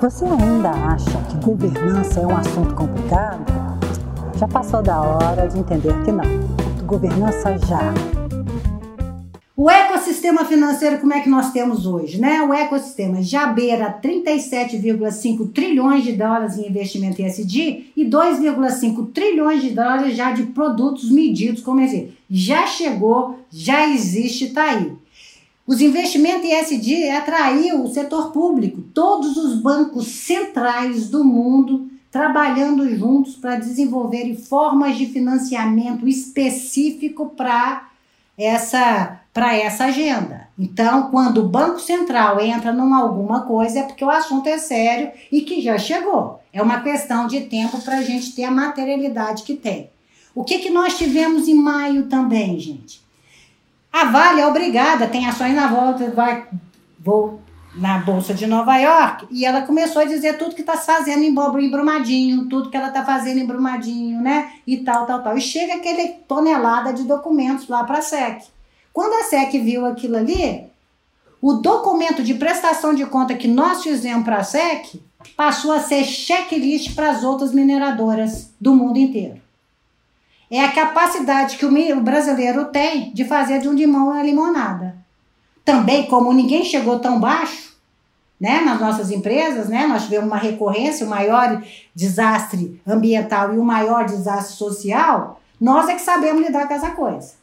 Você ainda acha que governança é um assunto complicado? Já passou da hora de entender que não. Governança já. O ecossistema financeiro, como é que nós temos hoje? Né? O ecossistema já beira 37,5 trilhões de dólares em investimento em SD e 2,5 trilhões de dólares já de produtos medidos como esse. Já chegou, já existe, está aí. Os investimentos em SD atraiu o setor público, todos os bancos centrais do mundo trabalhando juntos para desenvolver formas de financiamento específico para essa para essa agenda. Então, quando o Banco Central entra numa alguma coisa, é porque o assunto é sério e que já chegou. É uma questão de tempo para a gente ter a materialidade que tem. O que, que nós tivemos em maio também, gente? A Vale é obrigada, tem ações na volta, vai, vou na Bolsa de Nova York, e ela começou a dizer tudo que está fazendo em Brumadinho, tudo que ela está fazendo em Brumadinho, né? E tal, tal, tal. E chega aquele tonelada de documentos lá para a SEC. Quando a SEC viu aquilo ali, o documento de prestação de conta que nós fizemos para a SEC passou a ser checklist para as outras mineradoras do mundo inteiro é a capacidade que o brasileiro tem de fazer de um limão uma limonada. Também, como ninguém chegou tão baixo, né, nas nossas empresas, né, nós tivemos uma recorrência, o maior desastre ambiental e o maior desastre social, nós é que sabemos lidar com essa coisa.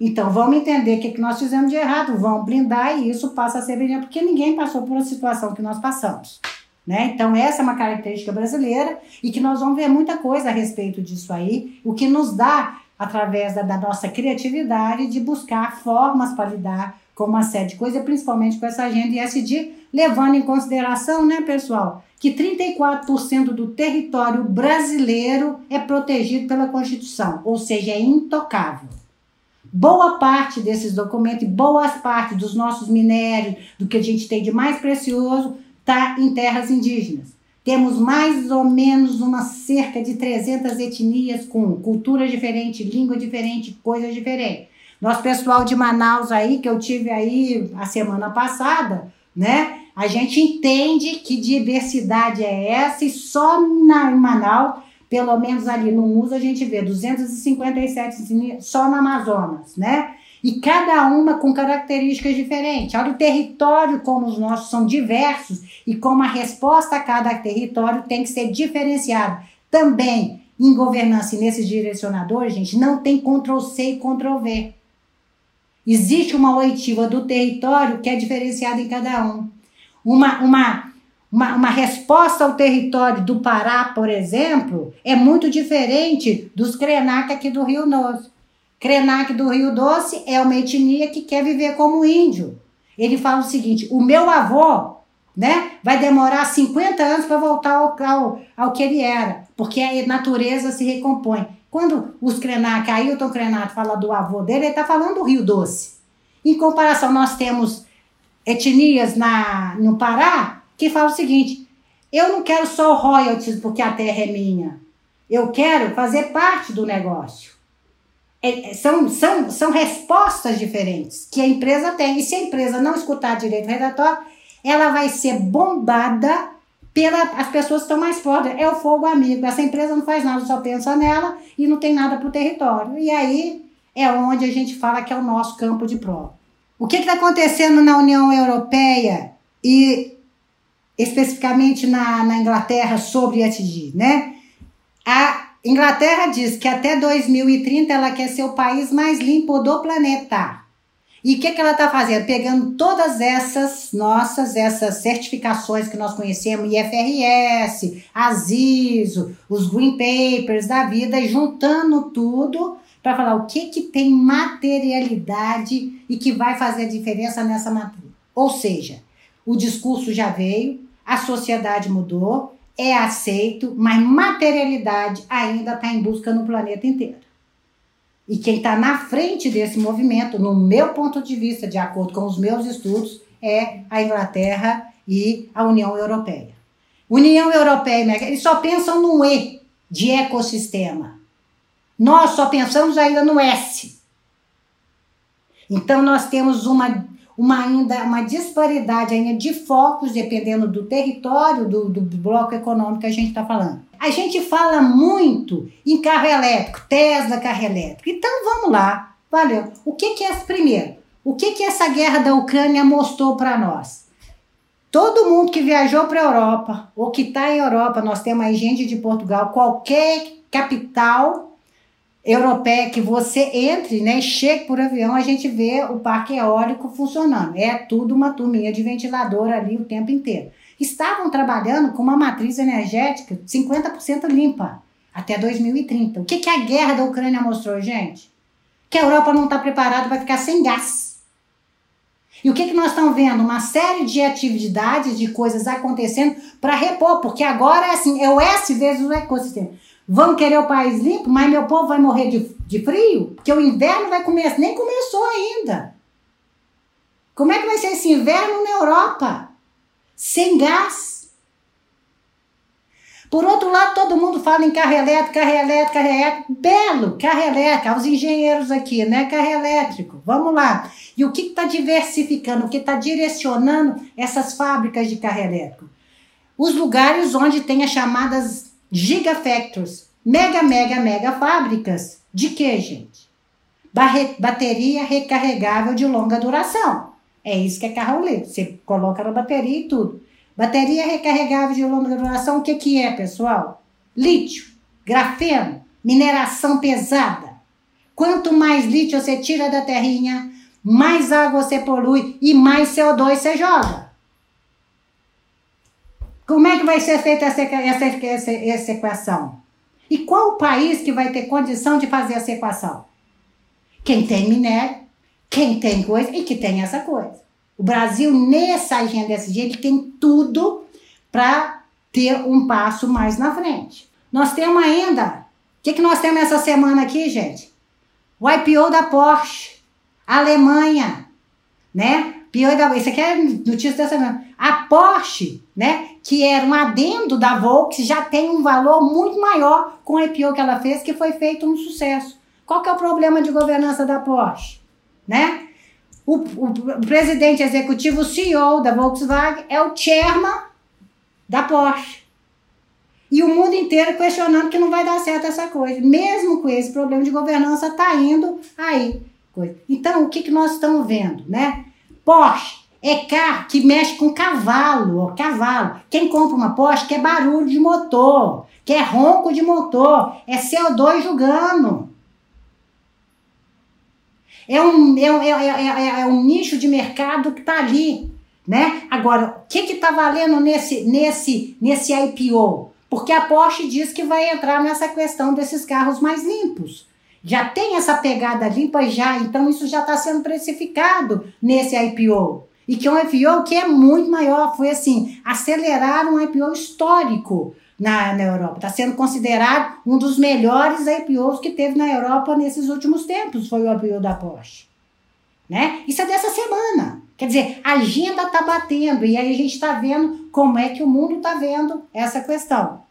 Então, vamos entender o que, que nós fizemos de errado, vamos blindar e isso passa a ser brilhante, porque ninguém passou por uma situação que nós passamos. Né? Então, essa é uma característica brasileira e que nós vamos ver muita coisa a respeito disso aí, o que nos dá, através da, da nossa criatividade, de buscar formas para lidar com uma série de coisas, principalmente com essa agenda ISD, levando em consideração, né, pessoal, que 34% do território brasileiro é protegido pela Constituição, ou seja, é intocável. Boa parte desses documentos, boas partes dos nossos minérios, do que a gente tem de mais precioso, está em terras indígenas. Temos mais ou menos uma cerca de 300 etnias com cultura diferente, língua diferente, coisas diferentes. Nosso pessoal de Manaus aí, que eu tive aí a semana passada, né? A gente entende que diversidade é essa e só na, em Manaus, pelo menos ali no MUS, a gente vê 257 etnias só no Amazonas, né? E cada uma com características diferentes. Olha o território como os nossos são diversos e como a resposta a cada território tem que ser diferenciada. Também em governança e nesses direcionadores, gente, não tem Ctrl C e Ctrl V. Existe uma oitiva do território que é diferenciada em cada um. Uma, uma, uma, uma resposta ao território do Pará, por exemplo, é muito diferente dos Krenak aqui do Rio Novo. Krenak do Rio Doce é uma etnia que quer viver como índio. Ele fala o seguinte: o meu avô né, vai demorar 50 anos para voltar ao, ao, ao que ele era, porque a natureza se recompõe. Quando os Krenak, Ailton Krenak fala do avô dele, ele está falando do Rio Doce. Em comparação, nós temos etnias na, no Pará que falam o seguinte: eu não quero só royalties porque a terra é minha. Eu quero fazer parte do negócio. É, é, são, são, são respostas diferentes que a empresa tem. E se a empresa não escutar direito redatório, ela vai ser bombada pelas pessoas que estão mais fortes. É o fogo amigo. Essa empresa não faz nada, só pensa nela e não tem nada para o território. E aí é onde a gente fala que é o nosso campo de prova. O que está acontecendo na União Europeia e especificamente na, na Inglaterra sobre ESG, né? A Inglaterra diz que até 2030 ela quer ser o país mais limpo do planeta. E o que, que ela está fazendo? Pegando todas essas nossas, essas certificações que nós conhecemos, IFRS, ASISO, os Green Papers da vida, e juntando tudo para falar o que, que tem materialidade e que vai fazer diferença nessa matriz. Ou seja, o discurso já veio, a sociedade mudou, é aceito, mas materialidade ainda está em busca no planeta inteiro. E quem está na frente desse movimento, no meu ponto de vista, de acordo com os meus estudos, é a Inglaterra e a União Europeia. União Europeia, eles só pensam no E de ecossistema. Nós só pensamos ainda no S. Então nós temos uma, uma ainda uma disparidade ainda de focos dependendo do território do, do bloco econômico que a gente está falando. A gente fala muito em carro elétrico, Tesla carro elétrico. Então vamos lá, valeu. O que, que é primeiro? O que, que essa guerra da Ucrânia mostrou para nós? Todo mundo que viajou para a Europa ou que está em Europa, nós temos aí gente de Portugal, qualquer capital europeia que você entre, né, chegue por avião, a gente vê o parque eólico funcionando. É tudo uma turminha de ventilador ali o tempo inteiro. Estavam trabalhando com uma matriz energética 50% limpa até 2030. O que, que a guerra da Ucrânia mostrou, gente? Que a Europa não está preparada para ficar sem gás. E o que, que nós estamos vendo? Uma série de atividades, de coisas acontecendo para repor, porque agora é assim, é o S vezes o ecossistema. Vão querer o país limpo, mas meu povo vai morrer de, de frio? Porque o inverno vai começar, nem começou ainda. Como é que vai ser esse inverno na Europa? Sem gás. Por outro lado, todo mundo fala em carro elétrico, carro elétrico, carro elétrico. Belo, carro elétrico. Os engenheiros aqui, né? Carro elétrico. Vamos lá. E o que está diversificando, o que está direcionando essas fábricas de carro elétrico? Os lugares onde tem as chamadas gigafactories, mega, mega, mega fábricas. De que, gente? Barre bateria recarregável de longa duração. É isso que é carro livre. Você coloca na bateria e tudo. Bateria recarregável de longa duração, o que, que é, pessoal? Lítio, grafeno, mineração pesada. Quanto mais lítio você tira da terrinha, mais água você polui e mais CO2 você joga. Como é que vai ser feita essa, essa, essa, essa equação? E qual o país que vai ter condição de fazer essa equação? Quem tem minério, quem tem coisa e que tem essa coisa. O Brasil, nessa agenda SG, ele tem tudo para ter um passo mais na frente. Nós temos ainda. O que, que nós temos essa semana aqui, gente? O IPO da Porsche, Alemanha, né? Pior da, isso aqui é notícia dessa semana. A Porsche, né, que era um adendo da Volkswagen, já tem um valor muito maior com o IPO que ela fez, que foi feito um sucesso. Qual que é o problema de governança da Porsche? Né? O, o, o presidente executivo, o CEO da Volkswagen, é o chairman da Porsche. E o mundo inteiro questionando que não vai dar certo essa coisa. Mesmo com esse problema de governança, tá indo aí. Então, o que, que nós estamos vendo, né? Porsche é carro que mexe com cavalo, ó, cavalo. Quem compra uma Porsche quer barulho de motor, quer ronco de motor, é CO2 jogando. É um, é, é, é, é, um nicho de mercado que está ali, né? Agora, o que está valendo nesse, nesse, nesse IPO? Porque a Porsche diz que vai entrar nessa questão desses carros mais limpos já tem essa pegada limpa já, então isso já está sendo precificado nesse IPO. E que é um IPO que é muito maior, foi assim, acelerar um IPO histórico na, na Europa. Está sendo considerado um dos melhores IPOs que teve na Europa nesses últimos tempos, foi o IPO da Porsche. Né? Isso é dessa semana. Quer dizer, a agenda está batendo e aí a gente está vendo como é que o mundo está vendo essa questão.